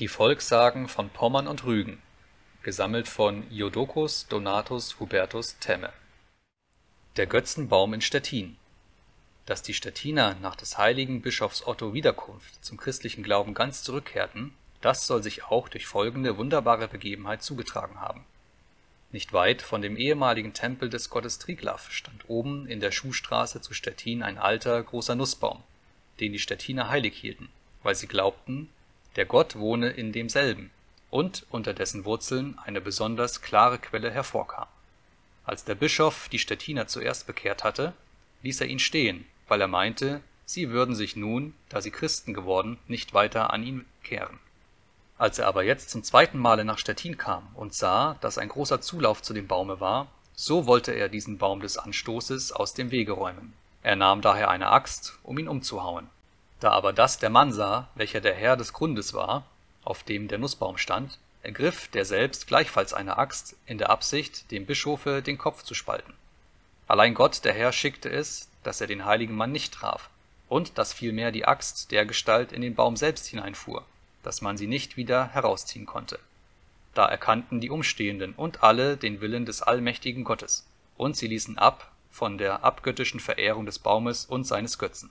Die Volkssagen von Pommern und Rügen. Gesammelt von Jodocus Donatus Hubertus Temme. Der Götzenbaum in Stettin. Dass die Stettiner nach des heiligen Bischofs Otto Wiederkunft zum christlichen Glauben ganz zurückkehrten, das soll sich auch durch folgende wunderbare Begebenheit zugetragen haben: Nicht weit von dem ehemaligen Tempel des Gottes Triglav stand oben in der Schuhstraße zu Stettin ein alter, großer Nußbaum, den die Stettiner heilig hielten, weil sie glaubten, der Gott wohne in demselben und unter dessen Wurzeln eine besonders klare Quelle hervorkam. Als der Bischof die Stettiner zuerst bekehrt hatte, ließ er ihn stehen, weil er meinte, sie würden sich nun, da sie Christen geworden, nicht weiter an ihn kehren. Als er aber jetzt zum zweiten Male nach Stettin kam und sah, dass ein großer Zulauf zu dem Baume war, so wollte er diesen Baum des Anstoßes aus dem Wege räumen. Er nahm daher eine Axt, um ihn umzuhauen. Da aber das der Mann sah, welcher der Herr des Grundes war, auf dem der Nußbaum stand, ergriff der selbst gleichfalls eine Axt, in der Absicht, dem Bischofe den Kopf zu spalten. Allein Gott der Herr schickte es, dass er den heiligen Mann nicht traf, und dass vielmehr die Axt dergestalt in den Baum selbst hineinfuhr, dass man sie nicht wieder herausziehen konnte. Da erkannten die Umstehenden und alle den Willen des allmächtigen Gottes, und sie ließen ab von der abgöttischen Verehrung des Baumes und seines Götzen